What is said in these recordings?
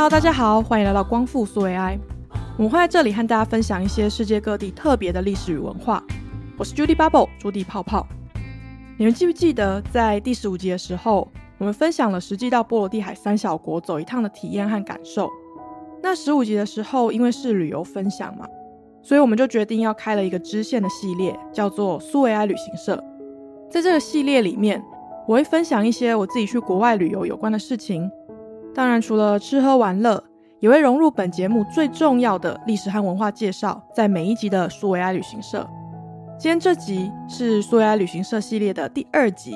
Hello，大家好，欢迎来到光复苏维埃。我们会在这里和大家分享一些世界各地特别的历史与文化。我是 Judy Bubble，朱迪泡泡。你们记不记得在第十五集的时候，我们分享了实际到波罗的海三小国走一趟的体验和感受？那十五集的时候，因为是旅游分享嘛，所以我们就决定要开了一个支线的系列，叫做苏维埃旅行社。在这个系列里面，我会分享一些我自己去国外旅游有关的事情。当然，除了吃喝玩乐，也会融入本节目最重要的历史和文化介绍，在每一集的苏维埃旅行社。今天这集是苏维埃旅行社系列的第二集。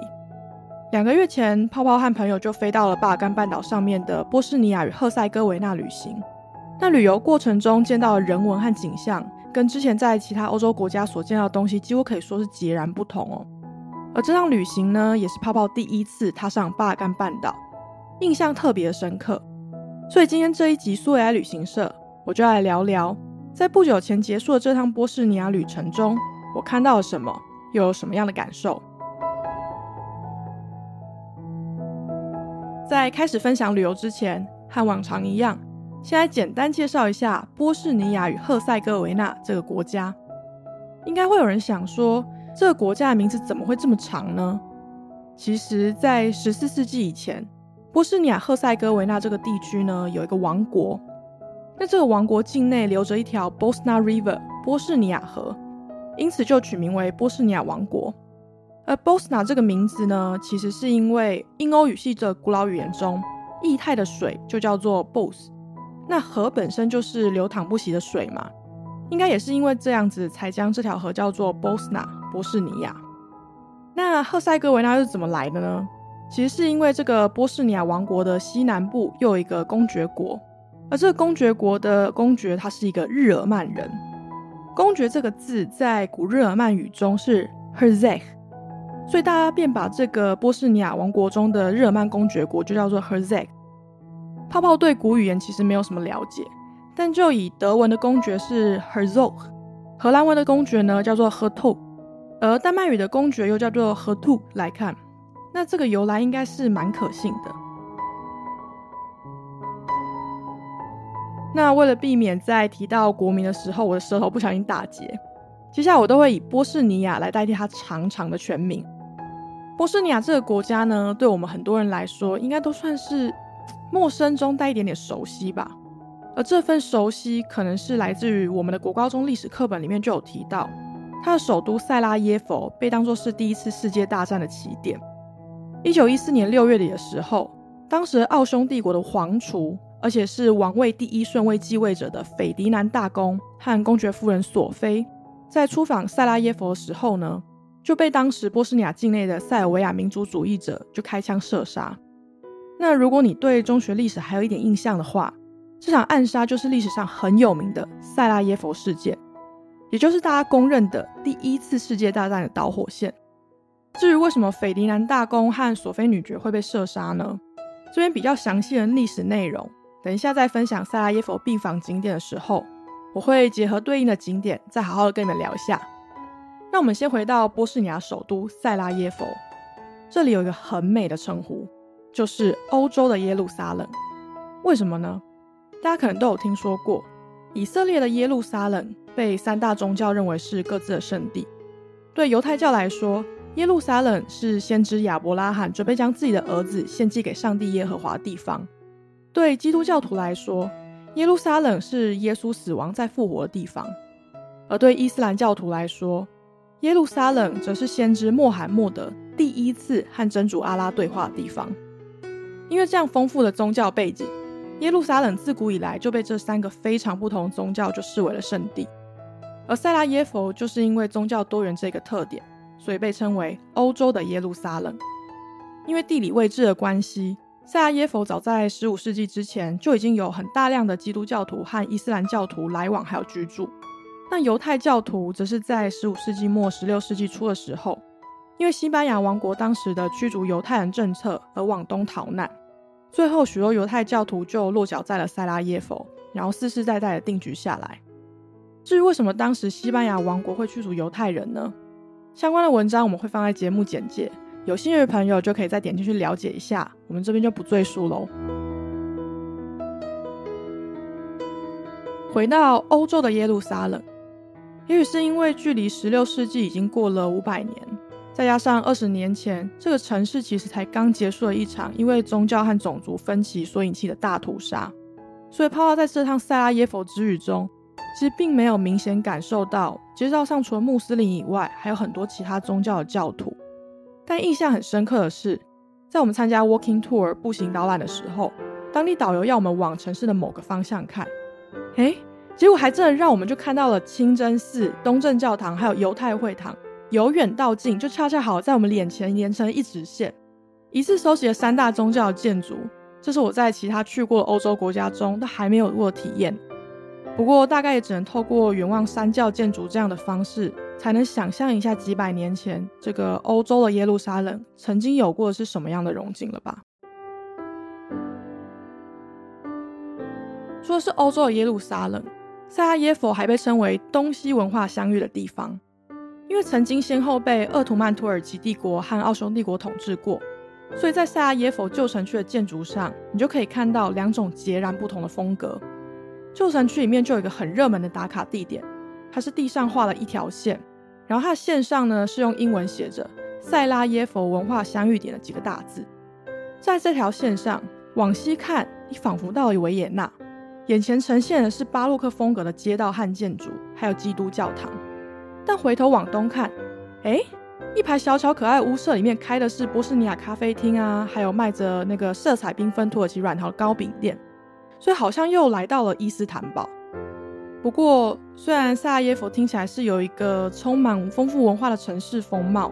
两个月前，泡泡和朋友就飞到了巴尔干半岛上面的波士尼亚与赫塞哥维那旅行。那旅游过程中见到的人文和景象，跟之前在其他欧洲国家所见到的东西，几乎可以说是截然不同哦。而这趟旅行呢，也是泡泡第一次踏上巴尔干半岛。印象特别深刻，所以今天这一集苏维埃旅行社，我就来聊聊，在不久前结束的这趟波士尼亚旅程中，我看到了什么，又有什么样的感受。在开始分享旅游之前，和往常一样，先来简单介绍一下波士尼亚与赫塞哥维纳这个国家。应该会有人想说，这个国家的名字怎么会这么长呢？其实，在十四世纪以前。波士尼亚赫塞哥维纳这个地区呢，有一个王国。那这个王国境内流着一条 Bosna River 波士尼亚河，因此就取名为波士尼亚王国。而 Bosna 这个名字呢，其实是因为英欧语系这古老语言中，液态的水就叫做 Bos，那河本身就是流淌不息的水嘛，应该也是因为这样子才将这条河叫做 Bosna 波士尼亚。那赫塞哥维纳是怎么来的呢？其实是因为这个波士尼亚王国的西南部又有一个公爵国，而这个公爵国的公爵他是一个日耳曼人。公爵这个字在古日耳曼语中是 Herzeg，所以大家便把这个波士尼亚王国中的日耳曼公爵国就叫做 Herzeg。泡泡对古语言其实没有什么了解，但就以德文的公爵是 Herzog，荷兰文的公爵呢叫做 Hertog，而丹麦语的公爵又叫做 Hertug 来看。那这个由来应该是蛮可信的。那为了避免在提到国民的时候我的舌头不小心打结，接下来我都会以波士尼亚来代替它长长的全名。波士尼亚这个国家呢，对我们很多人来说，应该都算是陌生中带一点点熟悉吧。而这份熟悉，可能是来自于我们的国高中历史课本里面就有提到，它的首都塞拉耶佛被当作是第一次世界大战的起点。一九一四年六月底的时候，当时奥匈帝国的皇储，而且是王位第一顺位继位者的斐迪南大公和公爵夫人索菲，在出访塞拉耶佛的时候呢，就被当时波斯尼亚境内的塞尔维亚民族主义者就开枪射杀。那如果你对中学历史还有一点印象的话，这场暗杀就是历史上很有名的塞拉耶佛事件，也就是大家公认的第一次世界大战的导火线。至于为什么斐迪南大公和索菲女爵会被射杀呢？这边比较详细的历史内容，等一下在分享塞拉耶佛病房景点的时候，我会结合对应的景点，再好好的跟你们聊一下。那我们先回到波士尼亚首都塞拉耶佛，这里有一个很美的称呼，就是欧洲的耶路撒冷。为什么呢？大家可能都有听说过，以色列的耶路撒冷被三大宗教认为是各自的圣地。对犹太教来说，耶路撒冷是先知亚伯拉罕准备将自己的儿子献祭给上帝耶和华的地方。对基督教徒来说，耶路撒冷是耶稣死亡再复活的地方；而对伊斯兰教徒来说，耶路撒冷则是先知穆罕默德第一次和真主阿拉对话的地方。因为这样丰富的宗教背景，耶路撒冷自古以来就被这三个非常不同宗教就视为了圣地。而塞拉耶佛就是因为宗教多元这个特点。所以被称为欧洲的耶路撒冷，因为地理位置的关系，塞拉耶佛早在十五世纪之前就已经有很大量的基督教徒和伊斯兰教徒来往还有居住。那犹太教徒则是在十五世纪末、十六世纪初的时候，因为西班牙王国当时的驱逐犹太人政策而往东逃难，最后许多犹太教徒就落脚在了塞拉耶佛，然后世世代代的定居下来。至于为什么当时西班牙王国会驱逐犹太人呢？相关的文章我们会放在节目简介，有兴趣的朋友就可以再点进去了解一下。我们这边就不赘述喽。回到欧洲的耶路撒冷。也许是因为距离十六世纪已经过了五百年，再加上二十年前这个城市其实才刚结束了一场因为宗教和种族分歧所引起的大屠杀，所以泡泡在这趟塞拉耶佛之旅中，其实并没有明显感受到街道上除了穆斯林以外，还有很多其他宗教的教徒。但印象很深刻的是，在我们参加 Walking Tour 步行导览的时候，当地导游要我们往城市的某个方向看，诶。结果还真的让我们就看到了清真寺、东正教堂，还有犹太会堂，由远到近，就恰恰好在我们脸前连成一直线，一次收集了三大宗教的建筑。这是我在其他去过欧洲国家中都还没有过体验。不过大概也只能透过远望三教建筑这样的方式，才能想象一下几百年前这个欧洲的耶路撒冷曾经有过的是什么样的荣景了吧。说是欧洲的耶路撒冷。塞拉耶佛还被称为东西文化相遇的地方，因为曾经先后被鄂图曼土耳其帝国和奥匈帝国统治过，所以在塞拉耶佛旧城区的建筑上，你就可以看到两种截然不同的风格。旧城区里面就有一个很热门的打卡地点，它是地上画了一条线，然后它的线上呢是用英文写着“塞拉耶佛文化相遇点”的几个大字。在这条线上往西看，你仿佛到了维也纳。眼前呈现的是巴洛克风格的街道和建筑，还有基督教堂。但回头往东看，哎，一排小巧可爱屋舍里面开的是波斯尼亚咖啡厅啊，还有卖着那个色彩缤纷土耳其软陶的糕饼店，所以好像又来到了伊斯坦堡。不过，虽然萨拉耶夫听起来是有一个充满丰富文化的城市风貌，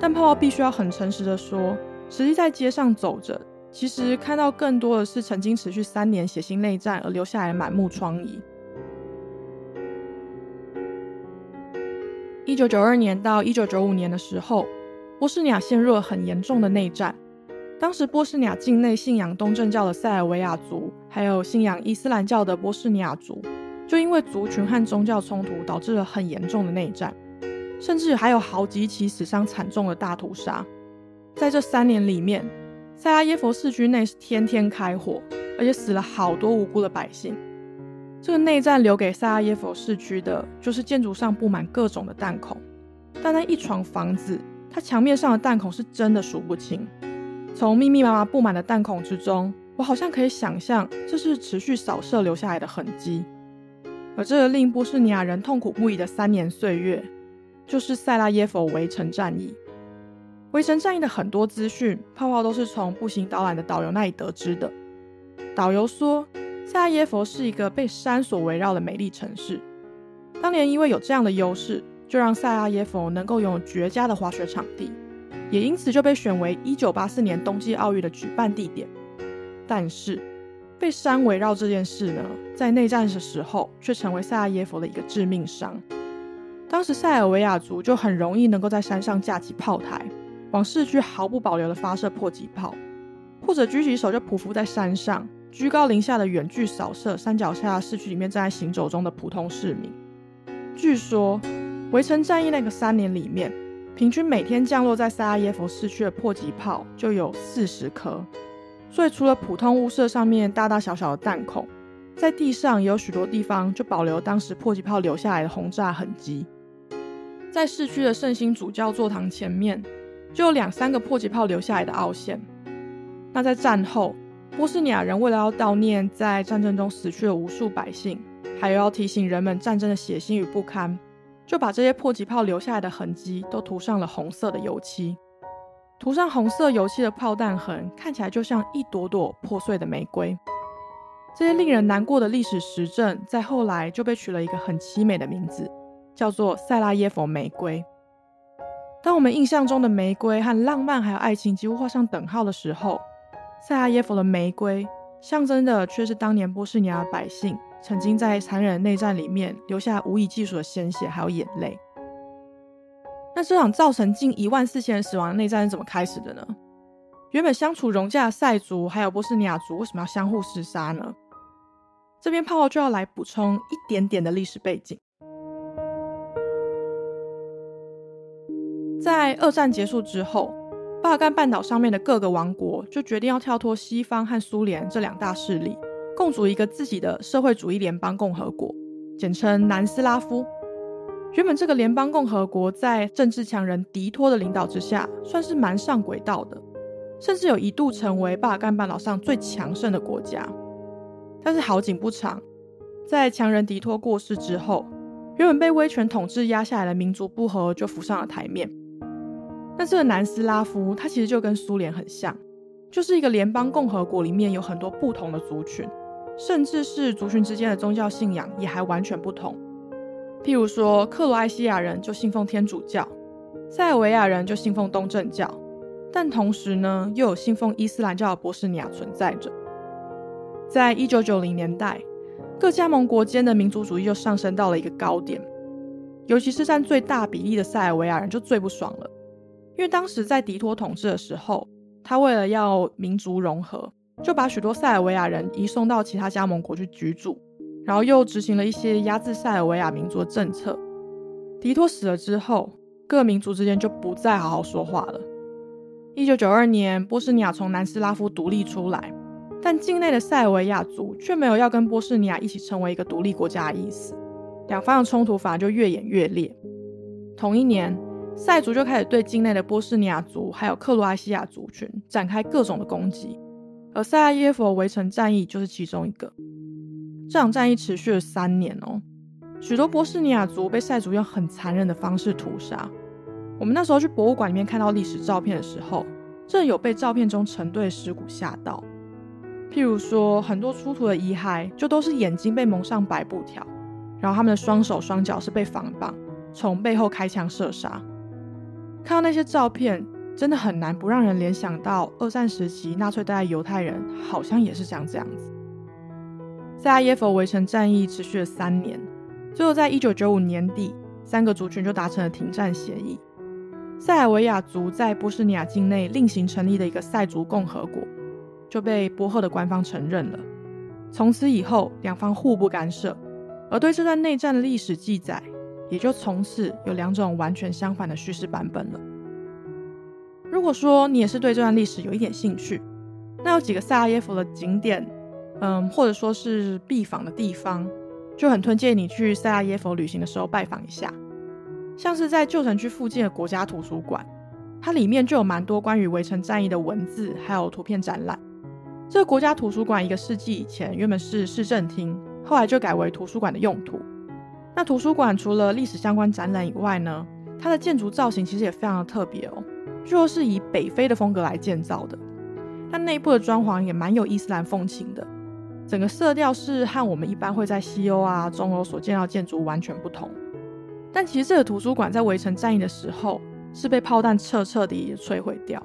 但泡泡必须要很诚实的说，实际在街上走着。其实看到更多的是曾经持续三年血腥内战而留下来的满目疮痍。一九九二年到一九九五年的时候，波斯尼亚陷入了很严重的内战。当时波士尼亚境内信仰东正教的塞尔维亚族，还有信仰伊斯兰教的波士尼亚族，就因为族群和宗教冲突，导致了很严重的内战，甚至还有好几起死伤惨重的大屠杀。在这三年里面。塞拉耶佛市区内是天天开火，而且死了好多无辜的百姓。这个内战留给塞拉耶佛市区的就是建筑上布满各种的弹孔，但那一幢房子，它墙面上的弹孔是真的数不清。从密密麻麻布满的弹孔之中，我好像可以想象这是持续扫射留下来的痕迹。而这个令波斯尼亚人痛苦不已的三年岁月，就是塞拉耶佛围城战役。围城战役的很多资讯，泡泡都是从步行导览的导游那里得知的。导游说，塞拉耶佛是一个被山所围绕的美丽城市。当年因为有这样的优势，就让塞拉耶佛能够拥有绝佳的滑雪场地，也因此就被选为1984年冬季奥运的举办地点。但是，被山围绕这件事呢，在内战的时候却成为塞拉耶夫的一个致命伤。当时塞尔维亚族就很容易能够在山上架起炮台。往市区毫不保留的发射迫击炮，或者举起手就匍匐在山上，居高临下的远距扫射山脚下市区里面正在行走中的普通市民。据说，围城战役那个三年里面，平均每天降落在塞拉耶夫市区的迫击炮就有四十颗。所以，除了普通屋舍上面大大小小的弹孔，在地上也有许多地方就保留当时迫击炮留下来的轰炸痕迹。在市区的圣心主教座堂前面。就有两三个迫击炮留下来的凹陷。那在战后，波斯尼亚人为了要悼念在战争中死去的无数百姓，还有要提醒人们战争的血腥与不堪，就把这些迫击炮留下来的痕迹都涂上了红色的油漆。涂上红色油漆的炮弹痕，看起来就像一朵朵破碎的玫瑰。这些令人难过的历史实证，在后来就被取了一个很凄美的名字，叫做塞拉耶佛玫瑰。当我们印象中的玫瑰和浪漫还有爱情几乎画上等号的时候，塞拉耶夫的玫瑰象征的却是当年波士尼亚百姓曾经在残忍内战里面留下无以计数的鲜血还有眼泪。那这场造成近一万四千人死亡的内战是怎么开始的呢？原本相处融洽的塞族还有波斯尼亚族为什么要相互厮杀呢？这边泡泡就要来补充一点点的历史背景。在二战结束之后，巴尔干半岛上面的各个王国就决定要跳脱西方和苏联这两大势力，共组一个自己的社会主义联邦共和国。简称南斯拉夫。原本这个联邦共和国在政治强人迪托的领导之下，算是蛮上轨道的，甚至有一度成为巴尔干半岛上最强盛的国家。但是好景不长，在强人迪托过世之后，原本被威权统治压下来的民族不和就浮上了台面。那这个南斯拉夫，它其实就跟苏联很像，就是一个联邦共和国里面有很多不同的族群，甚至是族群之间的宗教信仰也还完全不同。譬如说，克罗埃西亚人就信奉天主教，塞尔维亚人就信奉东正教，但同时呢，又有信奉伊斯兰教的波斯尼亚存在着。在一九九零年代，各加盟国间的民族主义就上升到了一个高点，尤其是占最大比例的塞尔维亚人就最不爽了，因为当时在迪托统治的时候，他为了要民族融合，就把许多塞尔维亚人移送到其他加盟国去居住。然后又执行了一些压制塞尔维亚民族的政策。迪托死了之后，各民族之间就不再好好说话了。一九九二年，波斯尼亚从南斯拉夫独立出来，但境内的塞尔维亚族却没有要跟波斯尼亚一起成为一个独立国家的意思。两方的冲突反而就越演越烈。同一年，塞族就开始对境内的波斯尼亚族还有克罗埃西亚族群展开各种的攻击，而塞拉耶夫围城战役就是其中一个。这场战役持续了三年哦，许多波斯尼亚族被塞族用很残忍的方式屠杀。我们那时候去博物馆里面看到历史照片的时候，真的有被照片中成堆的尸骨吓到。譬如说，很多出土的遗骸就都是眼睛被蒙上白布条，然后他们的双手双脚是被反绑，从背后开枪射杀。看到那些照片，真的很难不让人联想到二战时期纳粹带犹太人好像也是这样这样子。塞拉耶夫围城战役持续了三年，最后在一九九五年底，三个族群就达成了停战协议。塞尔维亚族在波斯尼亚境内另行成立的一个塞族共和国，就被波赫的官方承认了。从此以后，两方互不干涉，而对这段内战的历史记载，也就从此有两种完全相反的叙事版本了。如果说你也是对这段历史有一点兴趣，那有几个塞拉耶夫的景点。嗯，或者说是必访的地方，就很推荐你去塞拉耶夫旅行的时候拜访一下。像是在旧城区附近的国家图书馆，它里面就有蛮多关于围城战役的文字，还有图片展览。这个国家图书馆一个世纪以前原本是市政厅，后来就改为图书馆的用途。那图书馆除了历史相关展览以外呢，它的建筑造型其实也非常的特别哦，据说是以北非的风格来建造的。它内部的装潢也蛮有伊斯兰风情的。整个色调是和我们一般会在西欧啊、中欧所见到建筑完全不同。但其实这个图书馆在围城战役的时候是被炮弹彻彻底底摧毁掉，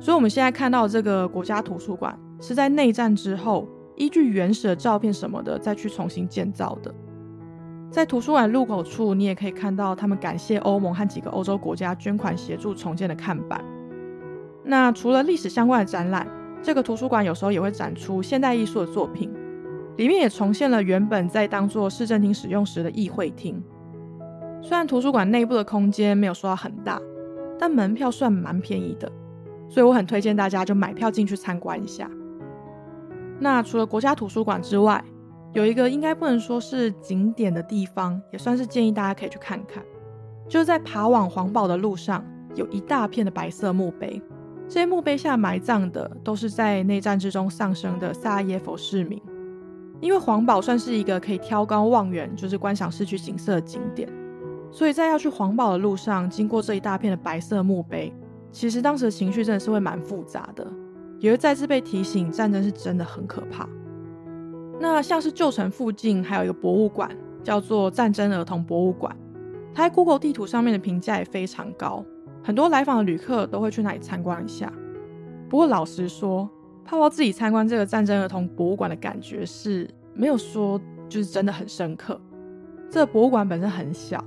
所以我们现在看到这个国家图书馆是在内战之后依据原始的照片什么的再去重新建造的。在图书馆入口处，你也可以看到他们感谢欧盟和几个欧洲国家捐款协助重建的看板。那除了历史相关的展览，这个图书馆有时候也会展出现代艺术的作品。里面也重现了原本在当做市政厅使用时的议会厅。虽然图书馆内部的空间没有说很大，但门票算蛮便宜的，所以我很推荐大家就买票进去参观一下。那除了国家图书馆之外，有一个应该不能说是景点的地方，也算是建议大家可以去看看，就是在爬往黄堡的路上，有一大片的白色墓碑，这些墓碑下埋葬的都是在内战之中丧生的萨耶夫市民。因为黄堡算是一个可以挑高望远，就是观赏市区景色的景点，所以在要去黄堡的路上，经过这一大片的白色墓碑，其实当时的情绪真的是会蛮复杂的，也会再次被提醒，战争是真的很可怕。那像是旧城附近还有一个博物馆，叫做战争儿童博物馆，它在 Google 地图上面的评价也非常高，很多来访的旅客都会去那里参观一下。不过老实说，泡泡自己参观这个战争儿童博物馆的感觉是没有说就是真的很深刻。这博物馆本身很小，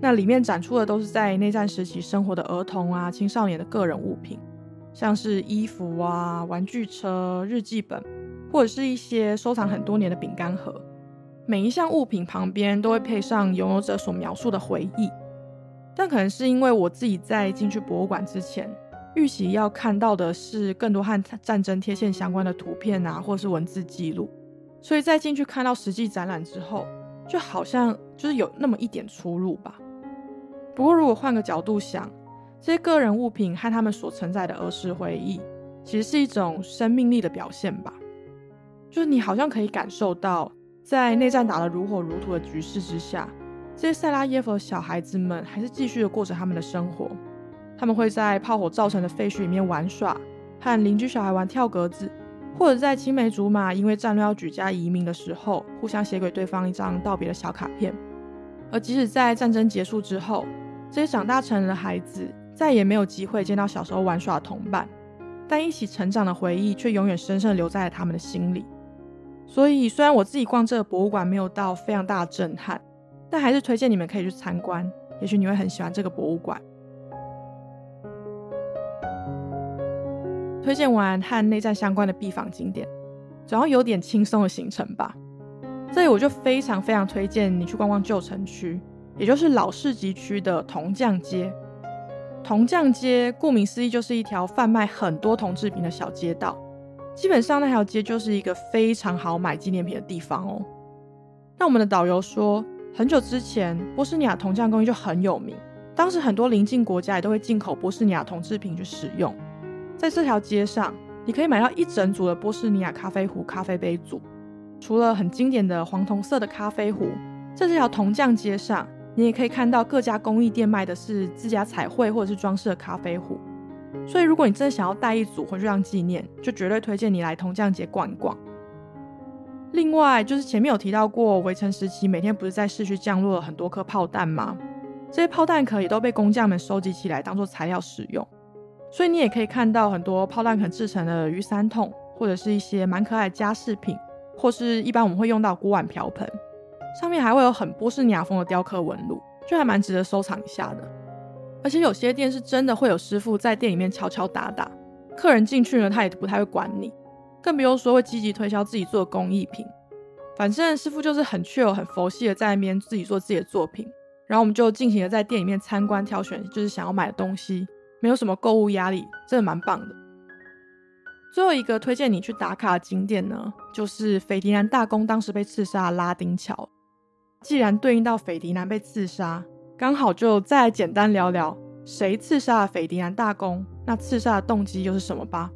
那里面展出的都是在内战时期生活的儿童啊、青少年的个人物品，像是衣服啊、玩具车、日记本，或者是一些收藏很多年的饼干盒。每一项物品旁边都会配上拥有者所描述的回忆。但可能是因为我自己在进去博物馆之前。预期要看到的是更多和战争贴线相关的图片啊，或是文字记录，所以在进去看到实际展览之后，就好像就是有那么一点出入吧。不过如果换个角度想，这些个人物品和他们所承载的儿时回忆，其实是一种生命力的表现吧。就是你好像可以感受到，在内战打得如火如荼的局势之下，这些塞拉耶夫的小孩子们还是继续的过着他们的生活。他们会在炮火造成的废墟里面玩耍，和邻居小孩玩跳格子，或者在青梅竹马因为战乱要举家移民的时候，互相写给对方一张道别的小卡片。而即使在战争结束之后，这些长大成人的孩子再也没有机会见到小时候玩耍的同伴，但一起成长的回忆却永远深深留在了他们的心里。所以，虽然我自己逛这个博物馆没有到非常大的震撼，但还是推荐你们可以去参观，也许你会很喜欢这个博物馆。推荐完和内战相关的必访景点，总要有点轻松的行程吧。这里我就非常非常推荐你去逛逛旧城区，也就是老市集区的铜匠街。铜匠街顾名思义就是一条贩卖很多铜制品的小街道。基本上那条街就是一个非常好买纪念品的地方哦。那我们的导游说，很久之前波斯尼亚铜匠工艺就很有名，当时很多邻近国家也都会进口波斯尼亚铜制品去使用。在这条街上，你可以买到一整组的波斯尼亚咖啡壶、咖啡杯组。除了很经典的黄铜色的咖啡壶，在这条铜匠街上，你也可以看到各家工艺店卖的是自家彩绘或者是装饰的咖啡壶。所以，如果你真的想要带一组回去当纪念，就绝对推荐你来铜匠节逛一逛。另外，就是前面有提到过，围城时期每天不是在市区降落了很多颗炮弹吗？这些炮弹壳也都被工匠们收集起来当做材料使用。所以你也可以看到很多炮弹壳制成的雨伞筒，或者是一些蛮可爱的家饰品，或是一般我们会用到锅碗瓢盆，上面还会有很波士尼亚风的雕刻纹路，就还蛮值得收藏一下的。而且有些店是真的会有师傅在店里面敲敲打打，客人进去呢，他也不太会管你，更不用说会积极推销自己做工艺品。反正师傅就是很 chill、很佛系的在那边自己做自己的作品，然后我们就尽情的在店里面参观挑选，就是想要买的东西，没有什么购物压力，真的蛮棒的。最后一个推荐你去打卡的景点呢，就是斐迪南大公当时被刺杀的拉丁桥。既然对应到斐迪南被刺杀。刚好就再简单聊聊谁刺杀了斐迪南大公，那刺杀的动机又是什么吧？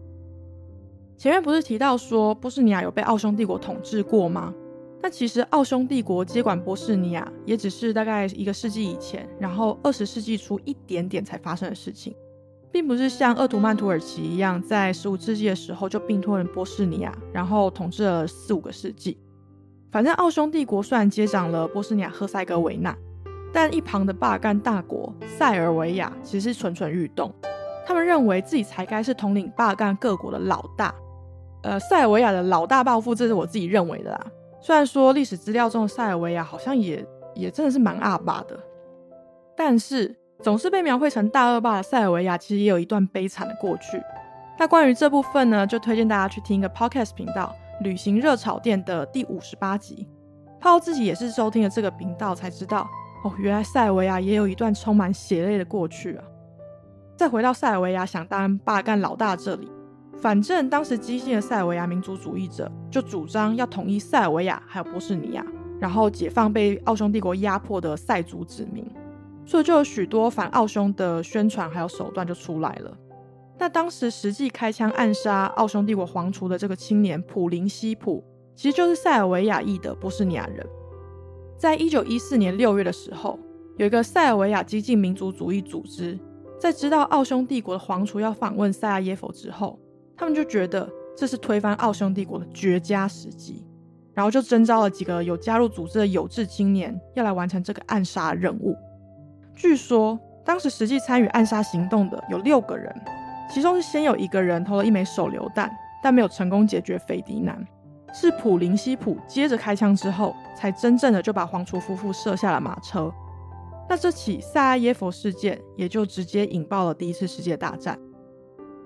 前面不是提到说波斯尼亚有被奥匈帝国统治过吗？但其实奥匈帝国接管波斯尼亚也只是大概一个世纪以前，然后二十世纪初一点点才发生的事情，并不是像鄂图曼土耳其一样，在十五世纪的时候就并吞了波斯尼亚，然后统治了四五个世纪。反正奥匈帝国虽然接掌了波斯尼亚赫塞哥维纳。但一旁的巴干大国塞尔维亚其实蠢蠢欲动，他们认为自己才该是统领巴干各国的老大。呃，塞尔维亚的老大报复，这是我自己认为的啦。虽然说历史资料中的塞尔维亚好像也也真的是蛮恶霸的，但是总是被描绘成大恶霸的塞尔维亚，其实也有一段悲惨的过去。那关于这部分呢，就推荐大家去听一个 podcast 频道《旅行热炒店》的第五十八集。泡自己也是收听了这个频道才知道。哦，原来塞尔维亚也有一段充满血泪的过去啊！再回到塞尔维亚想当巴干老大这里，反正当时激进的塞尔维亚民族主义者就主张要统一塞尔维亚还有波斯尼亚，然后解放被奥匈帝国压迫的塞族子民，所以就有许多反奥匈的宣传还有手段就出来了。那当时实际开枪暗杀奥匈帝国皇储的这个青年普林西普，其实就是塞尔维亚裔的波斯尼亚人。在一九一四年六月的时候，有一个塞尔维亚激进民族主义组织，在知道奥匈帝国的皇储要访问塞尔耶夫之后，他们就觉得这是推翻奥匈帝国的绝佳时机，然后就征召了几个有加入组织的有志青年，要来完成这个暗杀任务。据说当时实际参与暗杀行动的有六个人，其中是先有一个人投了一枚手榴弹，但没有成功解决斐迪南。是普林西普接着开枪之后，才真正的就把皇储夫妇射下了马车。那这起萨拉耶夫事件也就直接引爆了第一次世界大战。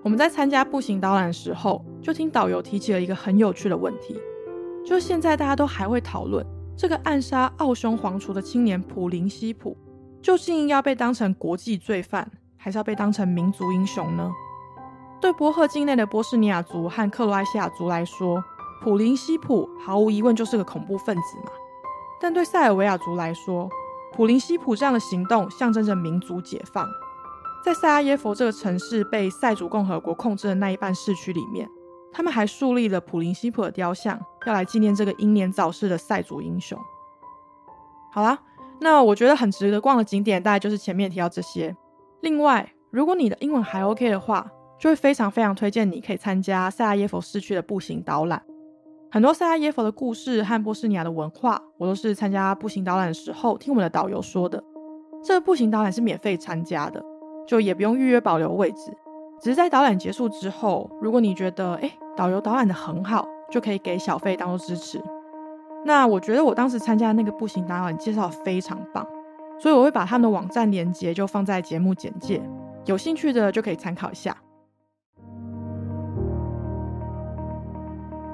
我们在参加步行导览的时候，就听导游提起了一个很有趣的问题，就现在大家都还会讨论这个暗杀奥匈皇储的青年普林西普，究竟要被当成国际罪犯，还是要被当成民族英雄呢？对波赫境内的波士尼亚族和克罗埃西亚族来说，普林西普毫无疑问就是个恐怖分子嘛。但对塞尔维亚族来说，普林西普这样的行动象征着民族解放。在塞拉耶佛这个城市被塞族共和国控制的那一半市区里面，他们还树立了普林西普的雕像，要来纪念这个英年早逝的塞族英雄。好啦，那我觉得很值得逛的景点大概就是前面提到这些。另外，如果你的英文还 OK 的话，就会非常非常推荐你可以参加塞拉耶佛市区的步行导览。很多塞拉耶佛的故事和波斯尼亚的文化，我都是参加步行导览的时候听我们的导游说的。这个步行导览是免费参加的。就也不用预约保留位置，只是在导览结束之后，如果你觉得哎导游导览的很好，就可以给小费当做支持。那我觉得我当时参加的那个步行导览介绍非常棒，所以我会把他们的网站链接就放在节目简介，有兴趣的就可以参考一下。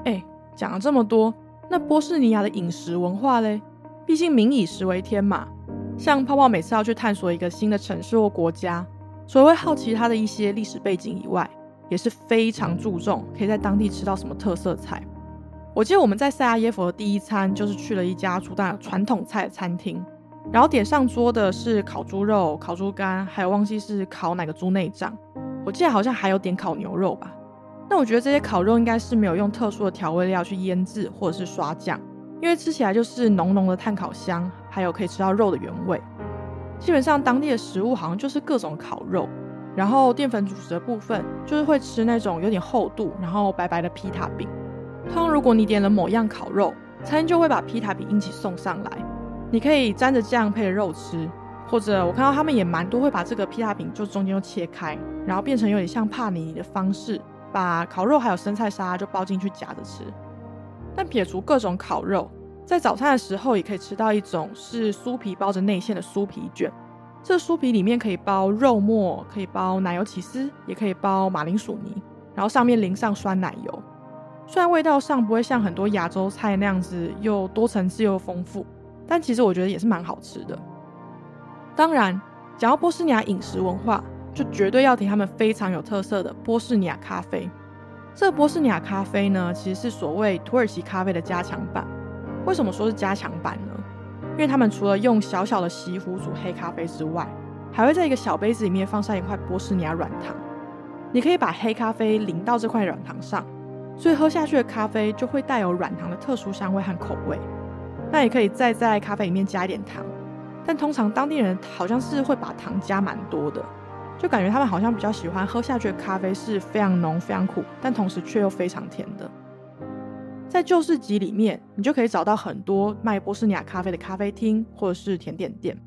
哎，讲了这么多，那波士尼亚的饮食文化嘞？毕竟民以食为天嘛，像泡泡每次要去探索一个新的城市或国家。除了会好奇它的一些历史背景以外，也是非常注重可以在当地吃到什么特色菜。我记得我们在塞拉耶佛的第一餐就是去了一家主打传统菜的餐厅，然后点上桌的是烤猪肉、烤猪肝，还有忘记是烤哪个猪内脏。我记得好像还有点烤牛肉吧。那我觉得这些烤肉应该是没有用特殊的调味料去腌制或者是刷酱，因为吃起来就是浓浓的炭烤香，还有可以吃到肉的原味。基本上当地的食物好像就是各种烤肉，然后淀粉主食的部分就是会吃那种有点厚度，然后白白的皮塔饼。通常如果你点了某样烤肉，餐厅就会把皮塔饼一起送上来，你可以沾着酱配着肉吃，或者我看到他们也蛮多会把这个皮塔饼就中间都切开，然后变成有点像帕尼尼的方式，把烤肉还有生菜沙拉就包进去夹着吃。但撇除各种烤肉。在早餐的时候，也可以吃到一种是酥皮包着内馅的酥皮卷。这酥皮里面可以包肉末，可以包奶油起司，也可以包马铃薯泥，然后上面淋上酸奶油。虽然味道上不会像很多亚洲菜那样子又多层次又丰富，但其实我觉得也是蛮好吃的。当然，讲到波斯尼亚饮食文化，就绝对要提他们非常有特色的波斯尼亚咖啡。这波斯尼亚咖啡呢，其实是所谓土耳其咖啡的加强版。为什么说是加强版呢？因为他们除了用小小的锡壶煮黑咖啡之外，还会在一个小杯子里面放上一块波斯尼亚软糖。你可以把黑咖啡淋到这块软糖上，所以喝下去的咖啡就会带有软糖的特殊香味和口味。那也可以再在咖啡里面加一点糖，但通常当地人好像是会把糖加蛮多的，就感觉他们好像比较喜欢喝下去的咖啡是非常浓、非常苦，但同时却又非常甜的。在旧市集里面，你就可以找到很多卖波斯尼亚咖啡的咖啡厅或者是甜点店。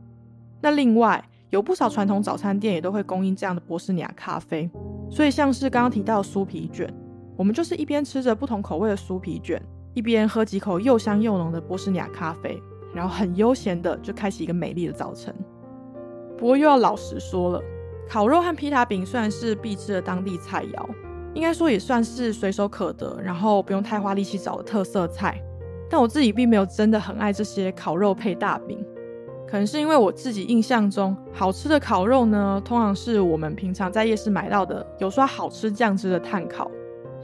那另外有不少传统早餐店也都会供应这样的波斯尼亚咖啡。所以像是刚刚提到的酥皮卷，我们就是一边吃着不同口味的酥皮卷，一边喝几口又香又浓的波斯尼亚咖啡，然后很悠闲的就开启一个美丽的早晨。不过又要老实说了，烤肉和披萨饼虽然是必吃的当地菜肴。应该说也算是随手可得，然后不用太花力气找的特色菜。但我自己并没有真的很爱这些烤肉配大饼，可能是因为我自己印象中好吃的烤肉呢，通常是我们平常在夜市买到的有刷好吃酱汁的炭烤，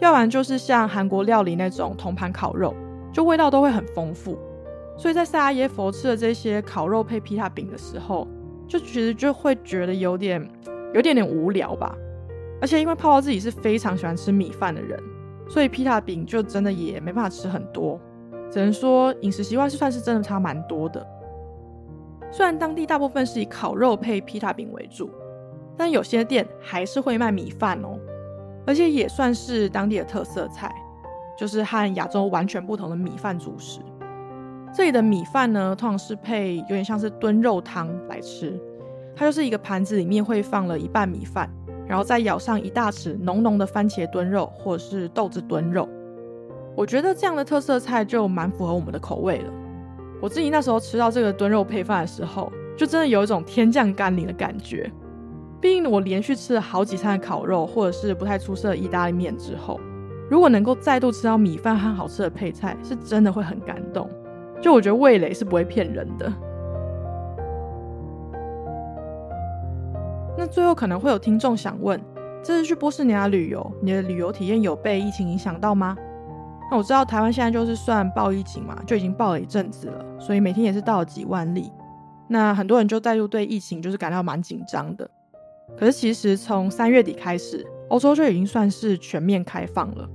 要不然就是像韩国料理那种铜盘烤肉，就味道都会很丰富。所以在塞拉耶佛吃的这些烤肉配披萨饼的时候，就其实就会觉得有点有点点无聊吧。而且因为泡泡自己是非常喜欢吃米饭的人，所以披萨饼就真的也没办法吃很多，只能说饮食习惯是算是真的差蛮多的。虽然当地大部分是以烤肉配披萨饼为主，但有些店还是会卖米饭哦，而且也算是当地的特色菜，就是和亚洲完全不同的米饭主食。这里的米饭呢，通常是配有点像是炖肉汤来吃，它就是一个盘子里面会放了一半米饭。然后再舀上一大匙浓浓的番茄炖肉，或者是豆子炖肉，我觉得这样的特色菜就蛮符合我们的口味了。我自己那时候吃到这个炖肉配饭的时候，就真的有一种天降甘霖的感觉。毕竟我连续吃了好几餐的烤肉，或者是不太出色的意大利面之后，如果能够再度吃到米饭和好吃的配菜，是真的会很感动。就我觉得味蕾是不会骗人的。最后可能会有听众想问：这次去波士尼亚旅游，你的旅游体验有被疫情影响到吗？那我知道台湾现在就是算爆疫情嘛，就已经爆了一阵子了，所以每天也是到了几万例。那很多人就再度对疫情就是感到蛮紧张的。可是其实从三月底开始，欧洲就已经算是全面开放了。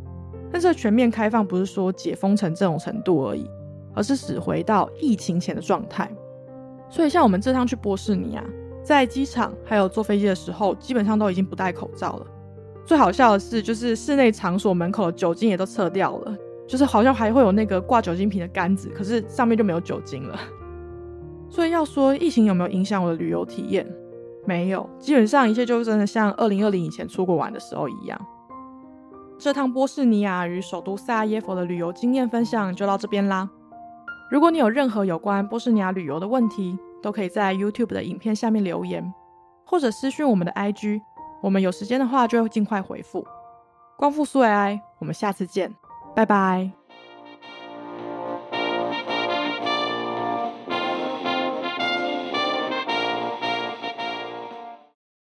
但这全面开放不是说解封成这种程度而已，而是使回到疫情前的状态。所以像我们这趟去波士尼亚，在机场还有坐飞机的时候，基本上都已经不戴口罩了。最好笑的是，就是室内场所门口的酒精也都撤掉了，就是好像还会有那个挂酒精瓶的杆子，可是上面就没有酒精了。所以要说疫情有没有影响我的旅游体验？没有，基本上一切就真的像二零二零以前出国玩的时候一样。这趟波士尼亚与首都萨耶夫的旅游经验分享就到这边啦。如果你有任何有关波士尼亚旅游的问题，都可以在 YouTube 的影片下面留言，或者私讯我们的 IG，我们有时间的话就会尽快回复。光复苏 AI，，我们下次见，拜拜。